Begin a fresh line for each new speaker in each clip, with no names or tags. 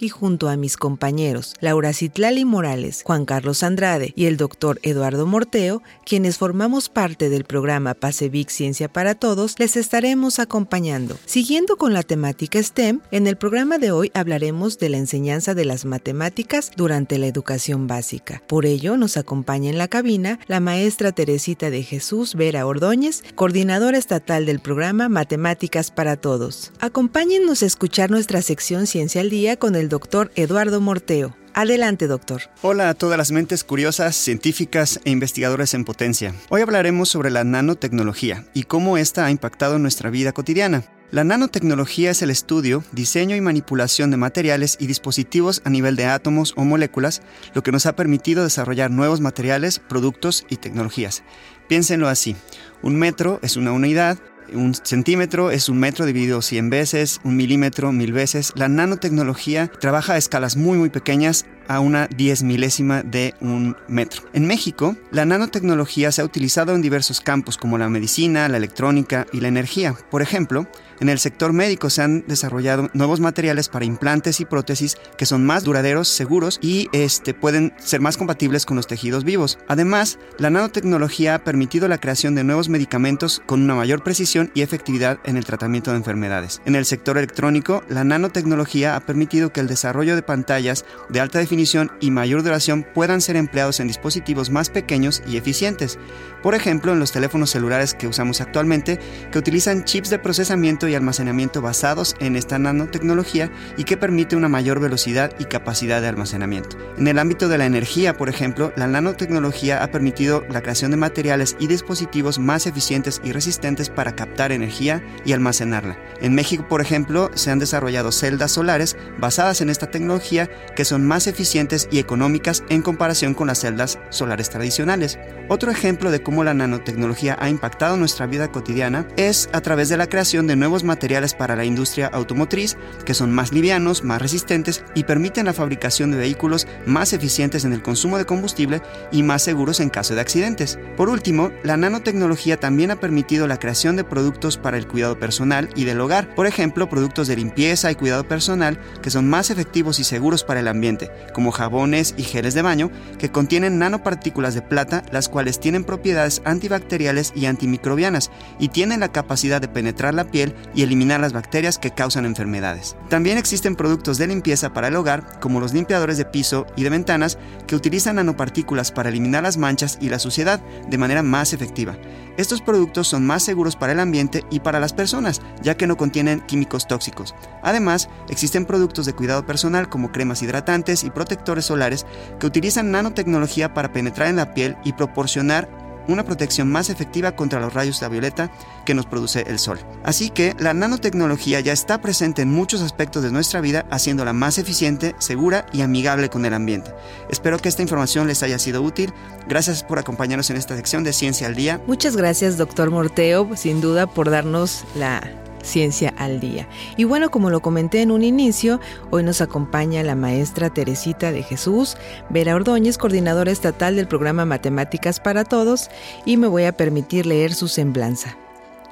y junto a mis compañeros Laura Citlali Morales, Juan Carlos Andrade y el doctor Eduardo Morteo, quienes formamos parte del programa Pasevic Ciencia para Todos, les estaremos acompañando. Siguiendo con la temática STEM, en el programa de hoy hablaremos de la enseñanza de las matemáticas durante la educación básica. Por ello, nos acompaña en la cabina la maestra Teresita de Jesús Vera Ordóñez, coordinadora estatal del programa Matemáticas para Todos. Acompáñennos a escuchar nuestra sección Ciencia al Día con el doctor Eduardo Morteo. Adelante, doctor.
Hola a todas las mentes curiosas, científicas e investigadoras en potencia. Hoy hablaremos sobre la nanotecnología y cómo esta ha impactado nuestra vida cotidiana. La nanotecnología es el estudio, diseño y manipulación de materiales y dispositivos a nivel de átomos o moléculas, lo que nos ha permitido desarrollar nuevos materiales, productos y tecnologías. Piénsenlo así. Un metro es una unidad, un centímetro es un metro dividido 100 veces, un milímetro mil veces. La nanotecnología trabaja a escalas muy muy pequeñas a una diez milésima de un metro. En México, la nanotecnología se ha utilizado en diversos campos como la medicina, la electrónica y la energía. Por ejemplo, en el sector médico se han desarrollado nuevos materiales para implantes y prótesis que son más duraderos, seguros y este, pueden ser más compatibles con los tejidos vivos. Además, la nanotecnología ha permitido la creación de nuevos medicamentos con una mayor precisión y efectividad en el tratamiento de enfermedades. En el sector electrónico, la nanotecnología ha permitido que el desarrollo de pantallas de alta definición y mayor duración puedan ser empleados en dispositivos más pequeños y eficientes. Por ejemplo, en los teléfonos celulares que usamos actualmente, que utilizan chips de procesamiento y almacenamiento basados en esta nanotecnología y que permite una mayor velocidad y capacidad de almacenamiento. En el ámbito de la energía, por ejemplo, la nanotecnología ha permitido la creación de materiales y dispositivos más eficientes y resistentes para captar energía y almacenarla. En México, por ejemplo, se han desarrollado celdas solares basadas en esta tecnología que son más eficientes y económicas en comparación con las celdas solares tradicionales. Otro ejemplo de cómo la nanotecnología ha impactado nuestra vida cotidiana es a través de la creación de nuevos materiales para la industria automotriz que son más livianos, más resistentes y permiten la fabricación de vehículos más eficientes en el consumo de combustible y más seguros en caso de accidentes. Por último, la nanotecnología también ha permitido la creación de productos para el cuidado personal y del hogar, por ejemplo, productos de limpieza y cuidado personal que son más efectivos y seguros para el ambiente, como jabones y geles de baño que contienen nanopartículas de plata, las cuales tienen propiedades antibacteriales y antimicrobianas y tienen la capacidad de penetrar la piel y eliminar las bacterias que causan enfermedades. También existen productos de limpieza para el hogar, como los limpiadores de piso y de ventanas, que utilizan nanopartículas para eliminar las manchas y la suciedad de manera más efectiva. Estos productos son más seguros para el ambiente y para las personas, ya que no contienen químicos tóxicos. Además, existen productos de cuidado personal como cremas hidratantes y protectores solares que utilizan nanotecnología para penetrar en la piel y proporcionar una protección más efectiva contra los rayos de violeta que nos produce el sol. Así que la nanotecnología ya está presente en muchos aspectos de nuestra vida, haciéndola más eficiente, segura y amigable con el ambiente. Espero que esta información les haya sido útil. Gracias por acompañarnos en esta sección de Ciencia al Día.
Muchas gracias, doctor Morteo, sin duda por darnos la Ciencia al Día. Y bueno, como lo comenté en un inicio, hoy nos acompaña la maestra Teresita de Jesús, Vera Ordóñez, coordinadora estatal del programa Matemáticas para Todos, y me voy a permitir leer su semblanza.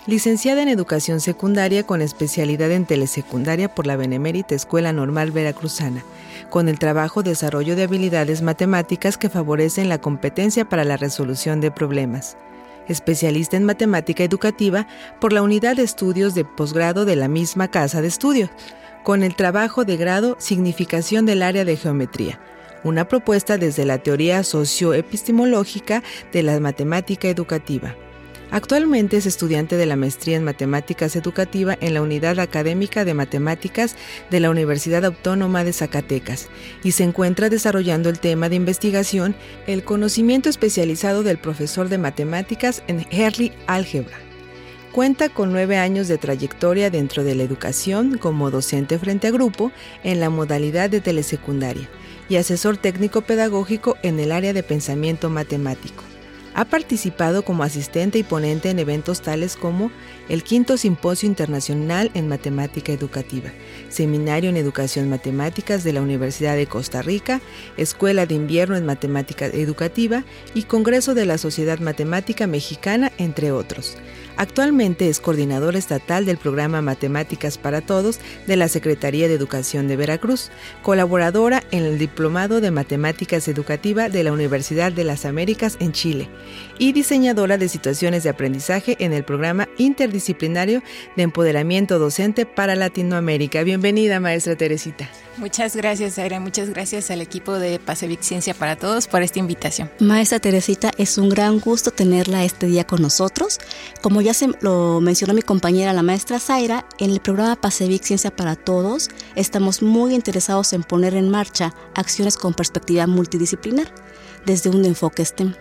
Licenciada en Educación Secundaria con especialidad en Telesecundaria por la Benemérita Escuela Normal Veracruzana, con el trabajo Desarrollo de habilidades matemáticas que favorecen la competencia para la resolución de problemas especialista en matemática educativa por la Unidad de Estudios de Posgrado de la misma Casa de Estudio, con el trabajo de grado Significación del área de geometría, una propuesta desde la teoría socioepistemológica de la matemática educativa. Actualmente es estudiante de la maestría en Matemáticas Educativa en la Unidad Académica de Matemáticas de la Universidad Autónoma de Zacatecas y se encuentra desarrollando el tema de investigación el conocimiento especializado del profesor de matemáticas en Early Álgebra. Cuenta con nueve años de trayectoria dentro de la educación como docente frente a grupo en la modalidad de telesecundaria y asesor técnico pedagógico en el área de pensamiento matemático. Ha participado como asistente y ponente en eventos tales como el Quinto Simposio Internacional en Matemática Educativa, Seminario en Educación Matemáticas de la Universidad de Costa Rica, Escuela de Invierno en Matemática Educativa y Congreso de la Sociedad Matemática Mexicana, entre otros. Actualmente es coordinador estatal del programa Matemáticas para Todos de la Secretaría de Educación de Veracruz, colaboradora en el Diplomado de Matemáticas Educativa de la Universidad de las Américas en Chile y diseñadora de situaciones de aprendizaje en el programa interdisciplinario de empoderamiento docente para Latinoamérica. Bienvenida, maestra Teresita.
Muchas gracias, Aira. Muchas gracias al equipo de Pasevic Ciencia para Todos por esta invitación.
Maestra Teresita, es un gran gusto tenerla este día con nosotros. Como ya se lo mencionó mi compañera la maestra Zaira, en el programa Pasevic Ciencia para Todos estamos muy interesados en poner en marcha acciones con perspectiva multidisciplinar desde un enfoque STEM.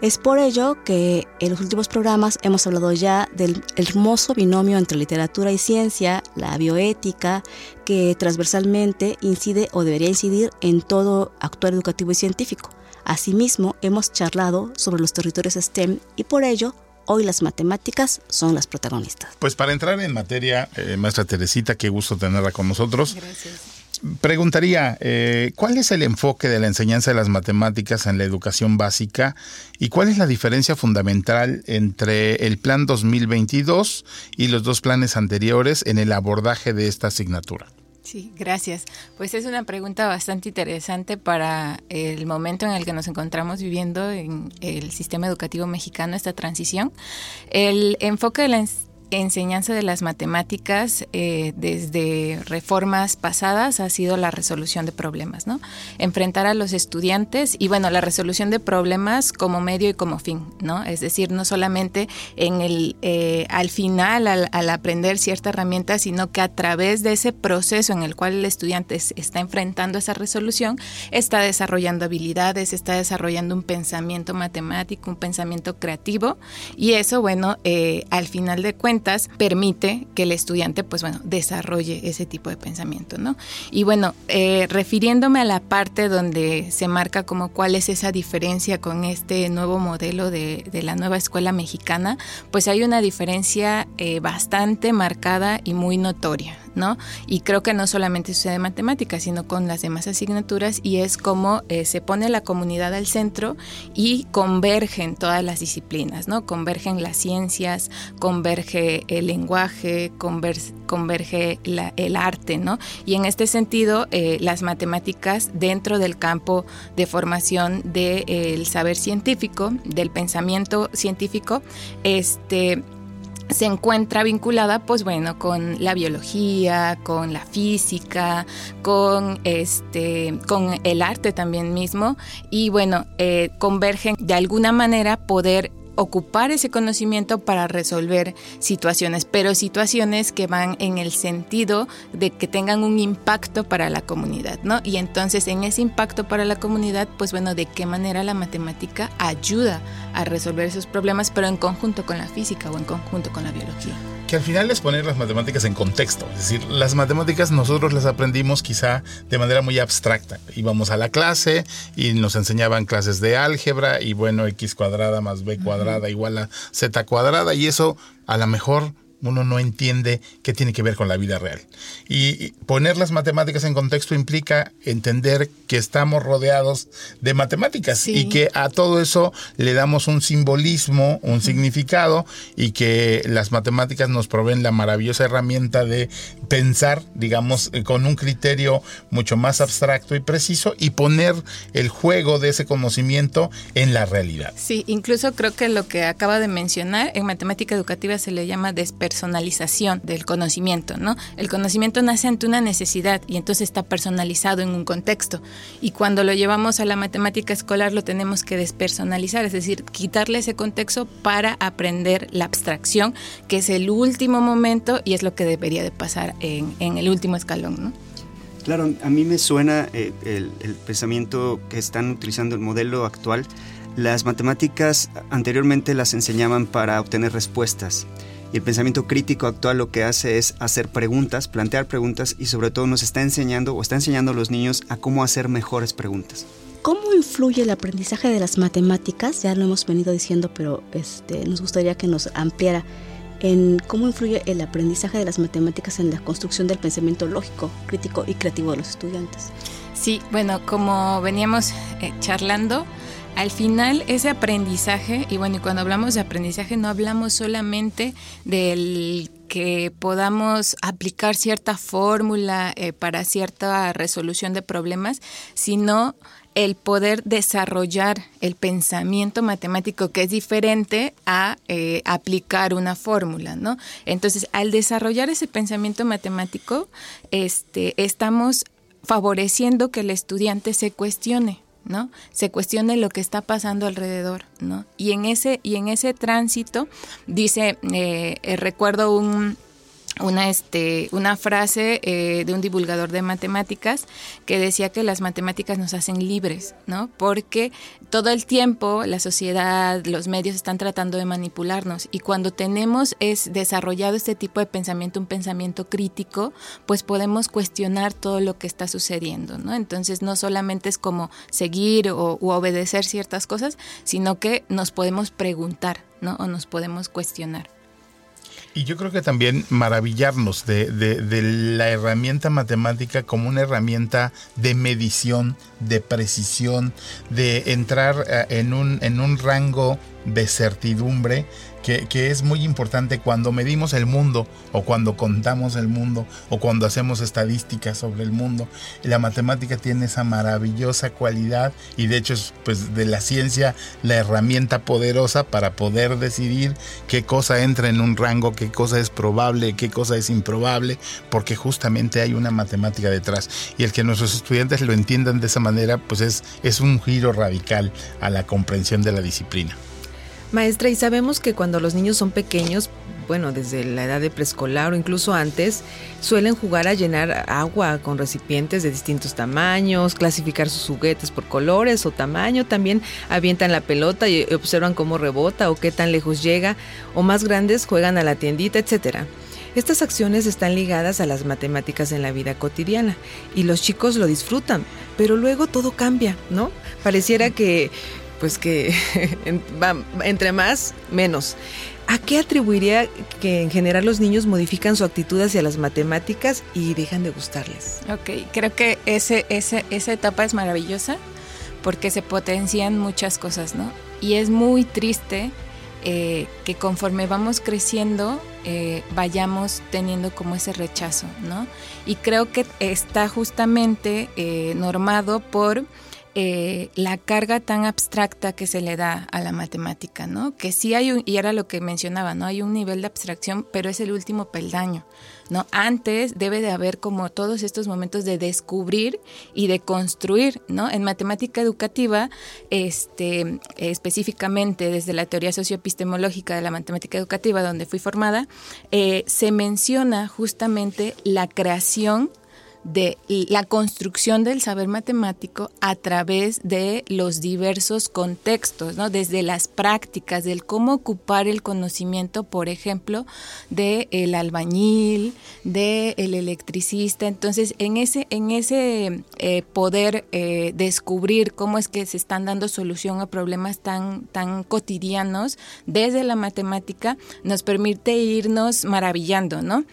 Es por ello que en los últimos programas hemos hablado ya del hermoso binomio entre literatura y ciencia, la bioética, que transversalmente incide o debería incidir en todo actuar educativo y científico. Asimismo, hemos charlado sobre los territorios STEM y por ello hoy las matemáticas son las protagonistas.
Pues para entrar en materia, eh, maestra Teresita, qué gusto tenerla con nosotros. Gracias. Preguntaría, eh, ¿cuál es el enfoque de la enseñanza de las matemáticas en la educación básica y cuál es la diferencia fundamental entre el Plan 2022 y los dos planes anteriores en el abordaje de esta asignatura?
Sí, gracias. Pues es una pregunta bastante interesante para el momento en el que nos encontramos viviendo en el sistema educativo mexicano, esta transición. El enfoque de la enseñanza de las matemáticas eh, desde reformas pasadas ha sido la resolución de problemas, ¿no? Enfrentar a los estudiantes y bueno, la resolución de problemas como medio y como fin, ¿no? Es decir, no solamente en el eh, al final al, aprender cierta herramienta, sino que a través de ese proceso en el cual el estudiante está enfrentando esa resolución, está desarrollando habilidades, está desarrollando un pensamiento matemático, un pensamiento creativo y eso, bueno, eh, al final de cuentas permite que el estudiante, pues bueno, desarrolle ese tipo de pensamiento, ¿no? Y bueno, eh, refiriéndome a la parte donde se marca como cuál es esa diferencia con este nuevo modelo de, la nueva escuela mexicana, pues hay una diferencia eh, bastante marcada y muy notoria, y creo que no solamente sucede en matemáticas, sino con las demás asignaturas y es como eh, se pone la comunidad al centro y convergen todas las disciplinas, ¿no? Convergen las ciencias, converge el lenguaje, converge, el arte, ¿no? Y en este sentido, eh, las matemáticas dentro del campo de formación del saber científico, del pensamiento científico, este se encuentra vinculada, pues bueno, con la biología, con la física, con este, con el arte también mismo, y bueno, eh, convergen de alguna manera poder ocupar ese conocimiento para resolver situaciones, pero situaciones que van en el sentido de que tengan un impacto para la comunidad, ¿no? Y entonces en ese impacto para la comunidad, pues bueno, de qué manera la matemática ayuda a resolver esos problemas, pero en conjunto con la física o en conjunto con la biología
que al final es poner las matemáticas en contexto. Es decir, las matemáticas nosotros las aprendimos quizá de manera muy abstracta. Íbamos a la clase y nos enseñaban clases de álgebra y bueno, x cuadrada más b cuadrada igual a z cuadrada y eso a lo mejor uno no entiende qué tiene que ver con la vida real. Y poner las matemáticas en contexto implica entender que estamos rodeados de matemáticas y que a todo eso le damos un simbolismo, un significado y que las matemáticas nos proveen la maravillosa herramienta de pensar, digamos, eh, con un criterio mucho más abstracto y preciso y poner el juego de ese conocimiento en la realidad.
Sí, incluso creo que lo que acaba de mencionar en matemática educativa se le llama despertar personalización del conocimiento, ¿no? El conocimiento nace ante una necesidad y entonces está personalizado en un contexto. Y cuando lo llevamos a la matemática escolar lo tenemos que despersonalizar, es decir, quitarle ese contexto para aprender la abstracción, que es el último momento y es lo que debería de pasar en, el último escalón, ¿no?
Claro, a mí me suena eh, el, el pensamiento que están utilizando el modelo actual. Las matemáticas anteriormente las enseñaban para obtener respuestas Y el pensamiento crítico actual lo que hace es hacer preguntas, plantear preguntas y sobre todo nos está enseñando o está enseñando a los niños a cómo hacer mejores preguntas.
¿Cómo influye el aprendizaje de las matemáticas? Ya lo hemos venido diciendo, pero este, nos gustaría que nos ampliara en cómo influye el aprendizaje de las matemáticas en la construcción del pensamiento lógico, crítico y creativo de los estudiantes.
Sí, bueno, como veníamos eh, charlando, al final ese aprendizaje, y bueno, y cuando hablamos de aprendizaje no hablamos solamente del que podamos aplicar cierta fórmula eh, para cierta resolución de problemas, sino el poder desarrollar el pensamiento matemático que es diferente a eh, aplicar una fórmula, ¿no? Entonces, al desarrollar ese pensamiento matemático, este, estamos favoreciendo que el estudiante se cuestione, ¿no? Se cuestione lo que está pasando alrededor, ¿no? Y en ese, y en ese tránsito, dice, eh, eh, recuerdo un, una, este, una frase eh, de un divulgador de matemáticas que decía que las matemáticas nos hacen libres, ¿no? Porque todo el tiempo la sociedad, los medios están tratando de manipularnos y cuando tenemos es desarrollado este tipo de pensamiento, un pensamiento crítico, pues podemos cuestionar todo lo que está sucediendo, ¿no? Entonces no solamente es como seguir o obedecer ciertas cosas, sino que nos podemos preguntar, ¿no? O nos podemos cuestionar.
Y yo creo que también maravillarnos de, de, la herramienta matemática como una herramienta de medición, de precisión, de entrar eh, en un, en un rango de certidumbre que, es muy importante cuando medimos el mundo o cuando contamos el mundo o cuando hacemos estadísticas sobre el mundo. La matemática tiene esa maravillosa cualidad y de hecho es pues de la ciencia la herramienta poderosa para poder decidir qué cosa entra en un rango, qué cosa es probable, qué cosa es improbable, porque justamente hay una matemática detrás. Y el que nuestros estudiantes lo entiendan de esa manera pues es, es un giro radical a la comprensión de la disciplina.
Maestra, y sabemos que cuando los niños son pequeños, bueno, desde la edad de preescolar o incluso antes, suelen jugar a llenar agua con recipientes de distintos tamaños, clasificar sus juguetes por colores o tamaño, también avientan la pelota y observan cómo rebota o qué tan lejos llega, o más grandes juegan a la tiendita, etcétera. Estas acciones están ligadas a las matemáticas en la vida cotidiana y los chicos lo disfrutan, pero luego todo cambia, ¿no? Pareciera que pues que entre más, menos. ¿A qué atribuiría que en general los niños modifican su actitud hacia las matemáticas y dejan de gustarles?
Ok, creo que ese, ese, esa etapa es maravillosa porque se potencian muchas cosas, ¿no? Y es muy triste eh, que conforme vamos creciendo eh, vayamos teniendo como ese rechazo, ¿no? Y creo que está justamente eh, normado por eh, la carga tan abstracta que se le da a la matemática, ¿no? Que sí hay un, y era lo que mencionaba, ¿no? Hay un nivel de abstracción, pero es el último peldaño, ¿no? Antes debe de haber como todos estos momentos de descubrir y de construir, ¿no? En matemática educativa, este, específicamente desde la teoría socioepistemológica de la matemática educativa, donde fui formada, eh, se menciona justamente la creación de la construcción del saber matemático a través de los diversos contextos, ¿no? desde las prácticas, del cómo ocupar el conocimiento, por ejemplo, del el albañil, del el electricista. Entonces, en ese, en ese eh, poder eh, descubrir cómo es que se están dando solución a problemas tan, tan cotidianos desde la matemática, nos permite irnos maravillando, ¿no?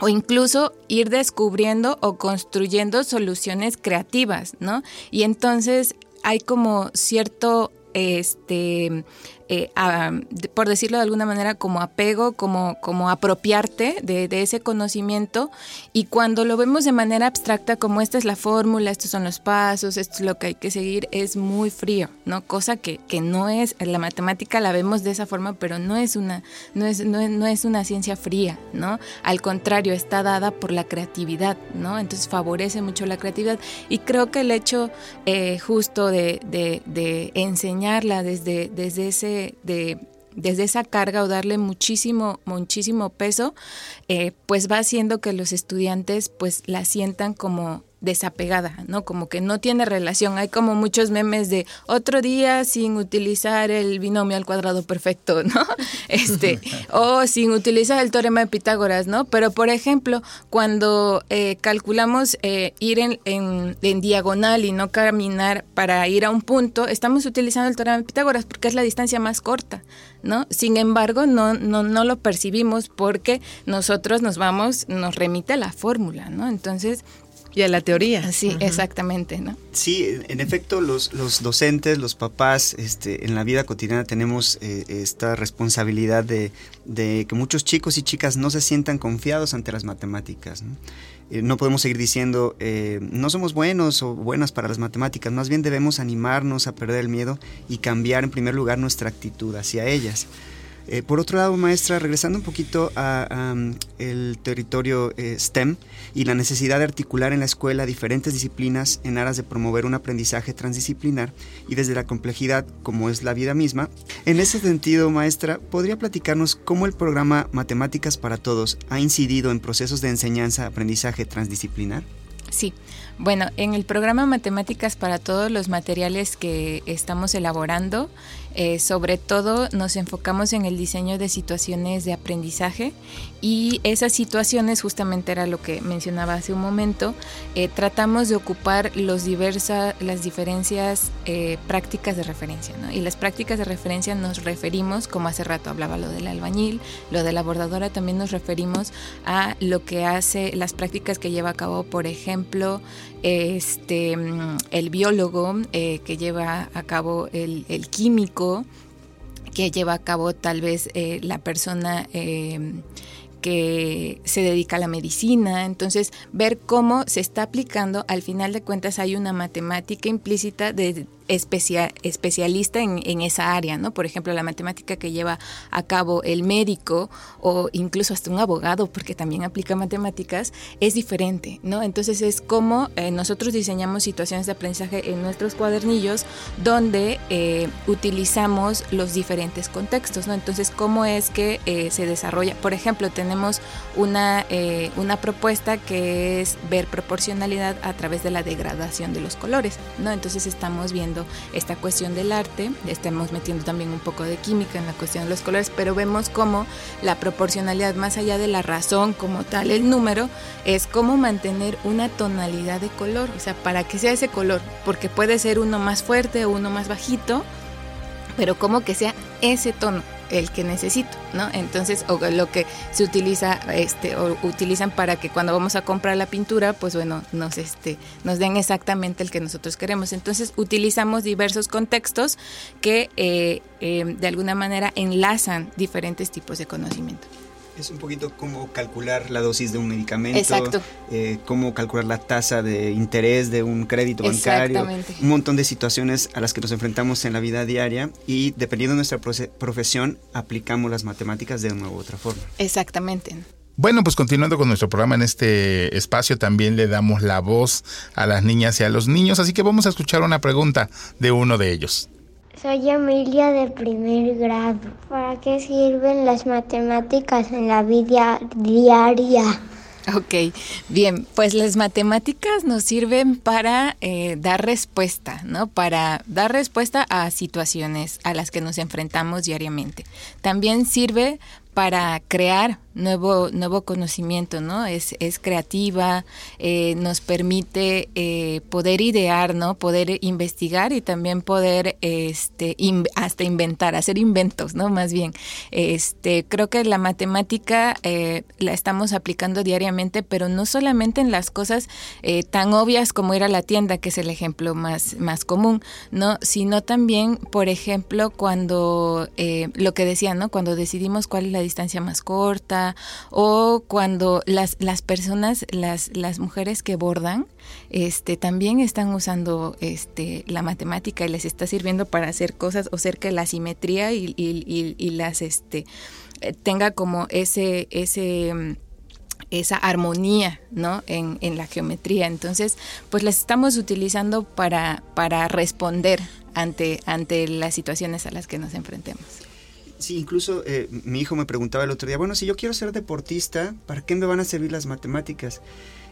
O incluso ir descubriendo o construyendo soluciones creativas, ¿no? Y entonces hay como cierto este eh, por decirlo de alguna manera, como apego, como, como apropiarte de, ese conocimiento. Y cuando lo vemos de manera abstracta, como esta es la fórmula, estos son los pasos, esto es lo que hay que seguir, es muy frío, ¿no? Cosa que, que no es, la matemática la vemos de esa forma, pero no es una, no es, no, es una ciencia fría, ¿no? Al contrario, está dada por la creatividad, ¿no? Entonces favorece mucho la creatividad. Y creo que el hecho eh, justo de, de, de enseñarla desde, desde ese de, desde esa carga o darle muchísimo, muchísimo peso, eh, pues va haciendo que los estudiantes pues la sientan como desapegada, ¿no? Como que no tiene relación. Hay como muchos memes de otro día sin utilizar el binomio al cuadrado perfecto, ¿no? Este, o sin utilizar el teorema de Pitágoras, ¿no? Pero, por ejemplo, cuando eh, calculamos eh, ir en, en, diagonal y no caminar para ir a un punto, estamos utilizando el teorema de Pitágoras porque es la distancia más corta, ¿no? Sin embargo, no, no, no lo percibimos porque nosotros nos vamos, nos remite la fórmula, ¿no? Entonces,
y a la teoría.
Sí, exactamente, ¿no?
Sí, en efecto, los, los docentes, los papás, este, en la vida cotidiana tenemos eh, esta responsabilidad de, de, que muchos chicos y chicas no se sientan confiados ante las matemáticas. ¿no? Eh, no podemos seguir diciendo, eh, no somos buenos o buenas para las matemáticas, más bien debemos animarnos a perder el miedo y cambiar en primer lugar nuestra actitud hacia ellas. Eh, por otro lado, maestra, regresando un poquito al el territorio eh, STEM y la necesidad de articular en la escuela diferentes disciplinas en aras de promover un aprendizaje transdisciplinar y desde la complejidad como es la vida misma. En ese sentido, maestra, ¿podría platicarnos cómo el programa Matemáticas para Todos ha incidido en procesos de enseñanza-aprendizaje transdisciplinar?
Sí, bueno, en el programa Matemáticas para todos los materiales que estamos elaborando, eh, sobre todo nos enfocamos en el diseño de situaciones de aprendizaje y esas situaciones, justamente era lo que mencionaba hace un momento, eh, tratamos de ocupar los diversa, las diferencias eh, prácticas de referencia. ¿no? Y las prácticas de referencia nos referimos, como hace rato hablaba lo del albañil, lo de la bordadora, también nos referimos a lo que hace las prácticas que lleva a cabo, por ejemplo, este, el biólogo eh, que lleva a cabo el, químico, que lleva a cabo tal vez eh, la persona eh, que se dedica a la medicina, entonces ver cómo se está aplicando, al final de cuentas hay una matemática implícita de especialista en, esa área, ¿no? Por ejemplo, la matemática que lleva a cabo el médico o incluso hasta un abogado, porque también aplica matemáticas, es diferente, ¿no? Entonces es como eh, nosotros diseñamos situaciones de aprendizaje en nuestros cuadernillos donde eh, utilizamos los diferentes contextos, ¿no? Entonces, ¿cómo es que eh, se desarrolla? Por ejemplo, tenemos una, una propuesta que es ver proporcionalidad a través de la degradación de los colores, ¿no? Entonces estamos viendo esta cuestión del arte, estamos metiendo también un poco de química en la cuestión de los colores, pero vemos cómo la proporcionalidad, más allá de la razón como tal, el número, es cómo mantener una tonalidad de color, o sea, para que sea ese color, porque puede ser uno más fuerte o uno más bajito, pero como que sea ese tono el que necesito, ¿no? Entonces, o lo que se utiliza, este, o utilizan para que cuando vamos a comprar la pintura, pues bueno, nos, este, nos den exactamente el que nosotros queremos. Entonces, utilizamos diversos contextos que eh, eh, de alguna manera enlazan diferentes tipos de conocimiento.
Es un poquito como calcular la dosis de un medicamento,
Exacto.
Eh, cómo calcular la tasa de interés de un crédito bancario, un montón de situaciones a las que nos enfrentamos en la vida diaria y dependiendo de nuestra profesión aplicamos las matemáticas de una u otra forma.
Exactamente.
Bueno, pues continuando con nuestro programa en este espacio, también le damos la voz a las niñas y a los niños, así que vamos a escuchar una pregunta de uno de ellos.
Soy Emilia de primer grado. ¿Para qué sirven las matemáticas en la vida diaria?
Ok, bien, pues las matemáticas nos sirven para eh, dar respuesta, ¿no? Para dar respuesta a situaciones a las que nos enfrentamos diariamente. También sirve para crear nuevo, nuevo conocimiento, ¿no? Es, es creativa, eh, nos permite eh, poder idear, ¿no? Poder investigar y también poder este, hasta inventar, hacer inventos, ¿no? Más bien. Este, creo que la matemática eh, la estamos aplicando diariamente, pero no solamente en las cosas tan obvias como ir a la tienda, que es el ejemplo más, más común, ¿no? Sino también, por ejemplo, cuando lo que decía, ¿no? Cuando decidimos cuál es la distancia más corta o cuando las, las personas, las, las mujeres que bordan, este, también están usando este, la matemática y les está sirviendo para hacer cosas o hacer que la simetría y, y, y, las este, eh, tenga como ese, ese esa armonía ¿no? en, en, la geometría. Entonces, pues las estamos utilizando para, para responder ante, ante las situaciones a las que nos enfrentemos.
Sí, incluso eh, mi hijo me preguntaba el otro día, bueno, si yo quiero ser deportista, ¿para qué me van a servir las matemáticas?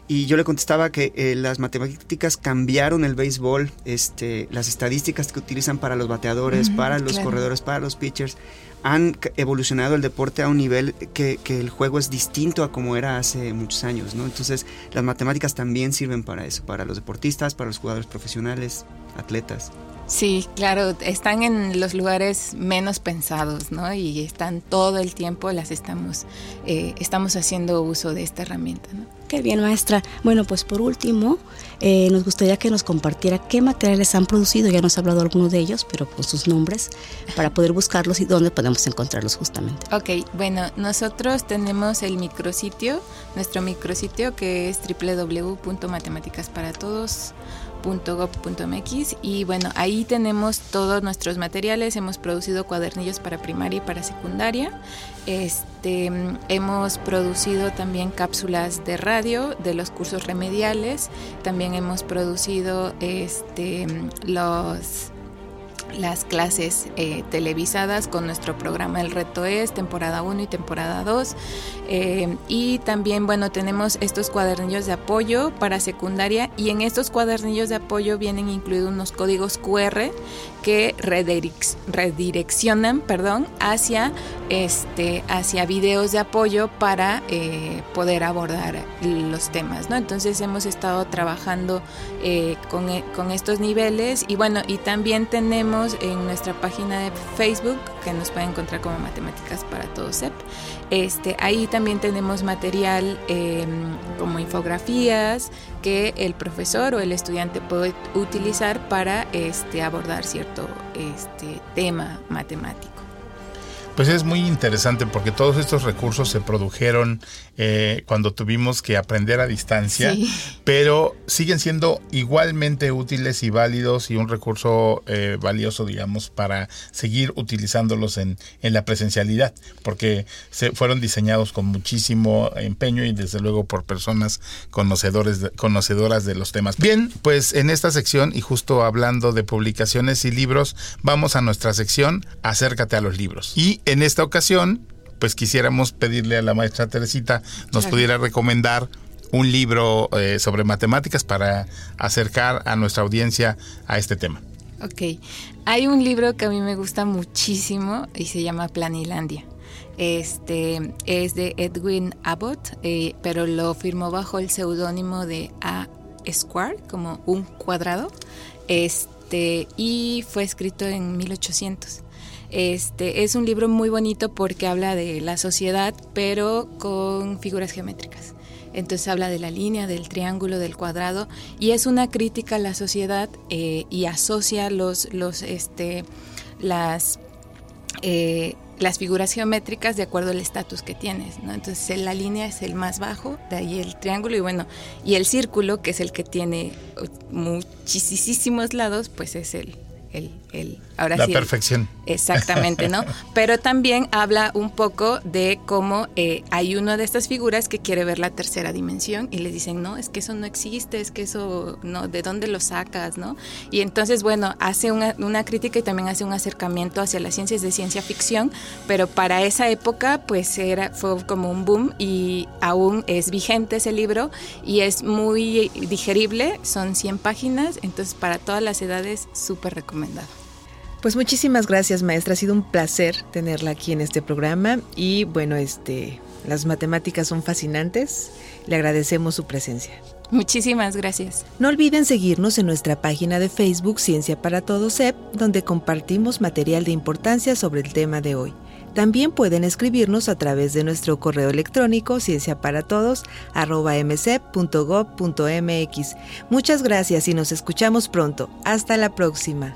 y yo le contestaba que eh, las matemáticas cambiaron el béisbol, este, las estadísticas que utilizan para los bateadores, para los corredores, para los pitchers, han evolucionado el deporte a un nivel que, que, el juego es distinto a como era hace muchos años, ¿no? Entonces las matemáticas también sirven para eso, para los deportistas, para los jugadores profesionales, atletas.
Sí, claro, están en los lugares menos pensados, ¿no? Y están todo el tiempo, las estamos, eh, estamos haciendo uso de esta herramienta, ¿no?
Qué bien, maestra. Bueno, pues por último, eh, nos gustaría que nos compartiera qué materiales han producido. Ya nos ha hablado alguno de ellos, pero con sus nombres, para poder buscarlos y dónde podemos encontrarlos justamente.
Ok, bueno, nosotros tenemos el micrositio, nuestro micrositio que es www.matemáticasparatodos.com y bueno, ahí tenemos todos nuestros materiales, hemos producido cuadernillos para primaria y para secundaria, este, hemos producido también cápsulas de radio de los cursos remediales, también hemos producido este, los las clases eh, televisadas con nuestro programa El Reto Es, temporada 1 y temporada 2. Eh, y también, bueno, tenemos estos cuadernillos de apoyo para secundaria y en estos cuadernillos de apoyo vienen incluidos unos códigos QR que redireccionan perdón, hacia, este, hacia videos de apoyo para eh, poder abordar los temas. ¿no? Entonces hemos estado trabajando con, con estos niveles y bueno, y también tenemos en nuestra página de Facebook, que nos pueden encontrar como Matemáticas para Todos CEP. Este, ahí también tenemos material em, como infografías que el profesor o el estudiante puede utilizar para este, abordar cierto este, tema matemático.
Pues es muy interesante porque todos estos recursos se produjeron eh, cuando tuvimos que aprender a distancia, pero siguen siendo igualmente útiles y válidos y un recurso eh, valioso, digamos, para seguir utilizándolos en, en la presencialidad, porque se fueron diseñados con muchísimo empeño y desde luego por personas conocedores conocedoras de los temas. Bien, pues en esta sección y justo hablando de publicaciones y libros, vamos a nuestra sección Acércate a los libros. Y en esta ocasión, pues quisiéramos pedirle a la maestra Teresita nos pudiera recomendar un libro eh, sobre matemáticas para acercar a nuestra audiencia a este tema.
Ok, hay un libro que a mí me gusta muchísimo y se llama Planilandia. Este es de Edwin Abbott, eh, pero lo firmó bajo el seudónimo de A Square, como un cuadrado. Este, y fue escrito en 1800. Este, es un libro muy bonito porque habla de la sociedad, pero con figuras geométricas. Entonces habla de la línea, del triángulo, del cuadrado, y es una crítica a la sociedad eh, y asocia los, los, este, las, eh, las figuras geométricas de acuerdo al estatus que tienes. ¿no? Entonces la línea es el más bajo, de ahí el triángulo, y bueno, y el círculo, que es el que tiene muchísimos lados, pues es el, el, el
ahora la perfección.
exactamente, ¿no? Pero también habla un poco de cómo eh, hay una de estas figuras que quiere ver la tercera dimensión y le dicen, no, es que eso no existe, es que eso, no, ¿de dónde lo sacas, no? Y entonces, bueno, hace una, una crítica y también hace un acercamiento hacia las ciencias de ciencia ficción, pero para esa época, pues era, fue como un boom y aún es vigente ese libro y es muy digerible, son 100 páginas, entonces para todas las edades, súper recomendado.
Pues muchísimas gracias, maestra. Ha sido un placer tenerla aquí en este programa y bueno, este, las matemáticas son fascinantes. Le agradecemos su presencia.
Muchísimas gracias.
No olviden seguirnos en nuestra página de Facebook Ciencia para Todos EP, donde compartimos material de importancia sobre el tema de hoy. También pueden escribirnos a través de nuestro correo electrónico cienciaparatodos.mc.gov.mx. Muchas gracias y nos escuchamos pronto. Hasta la próxima.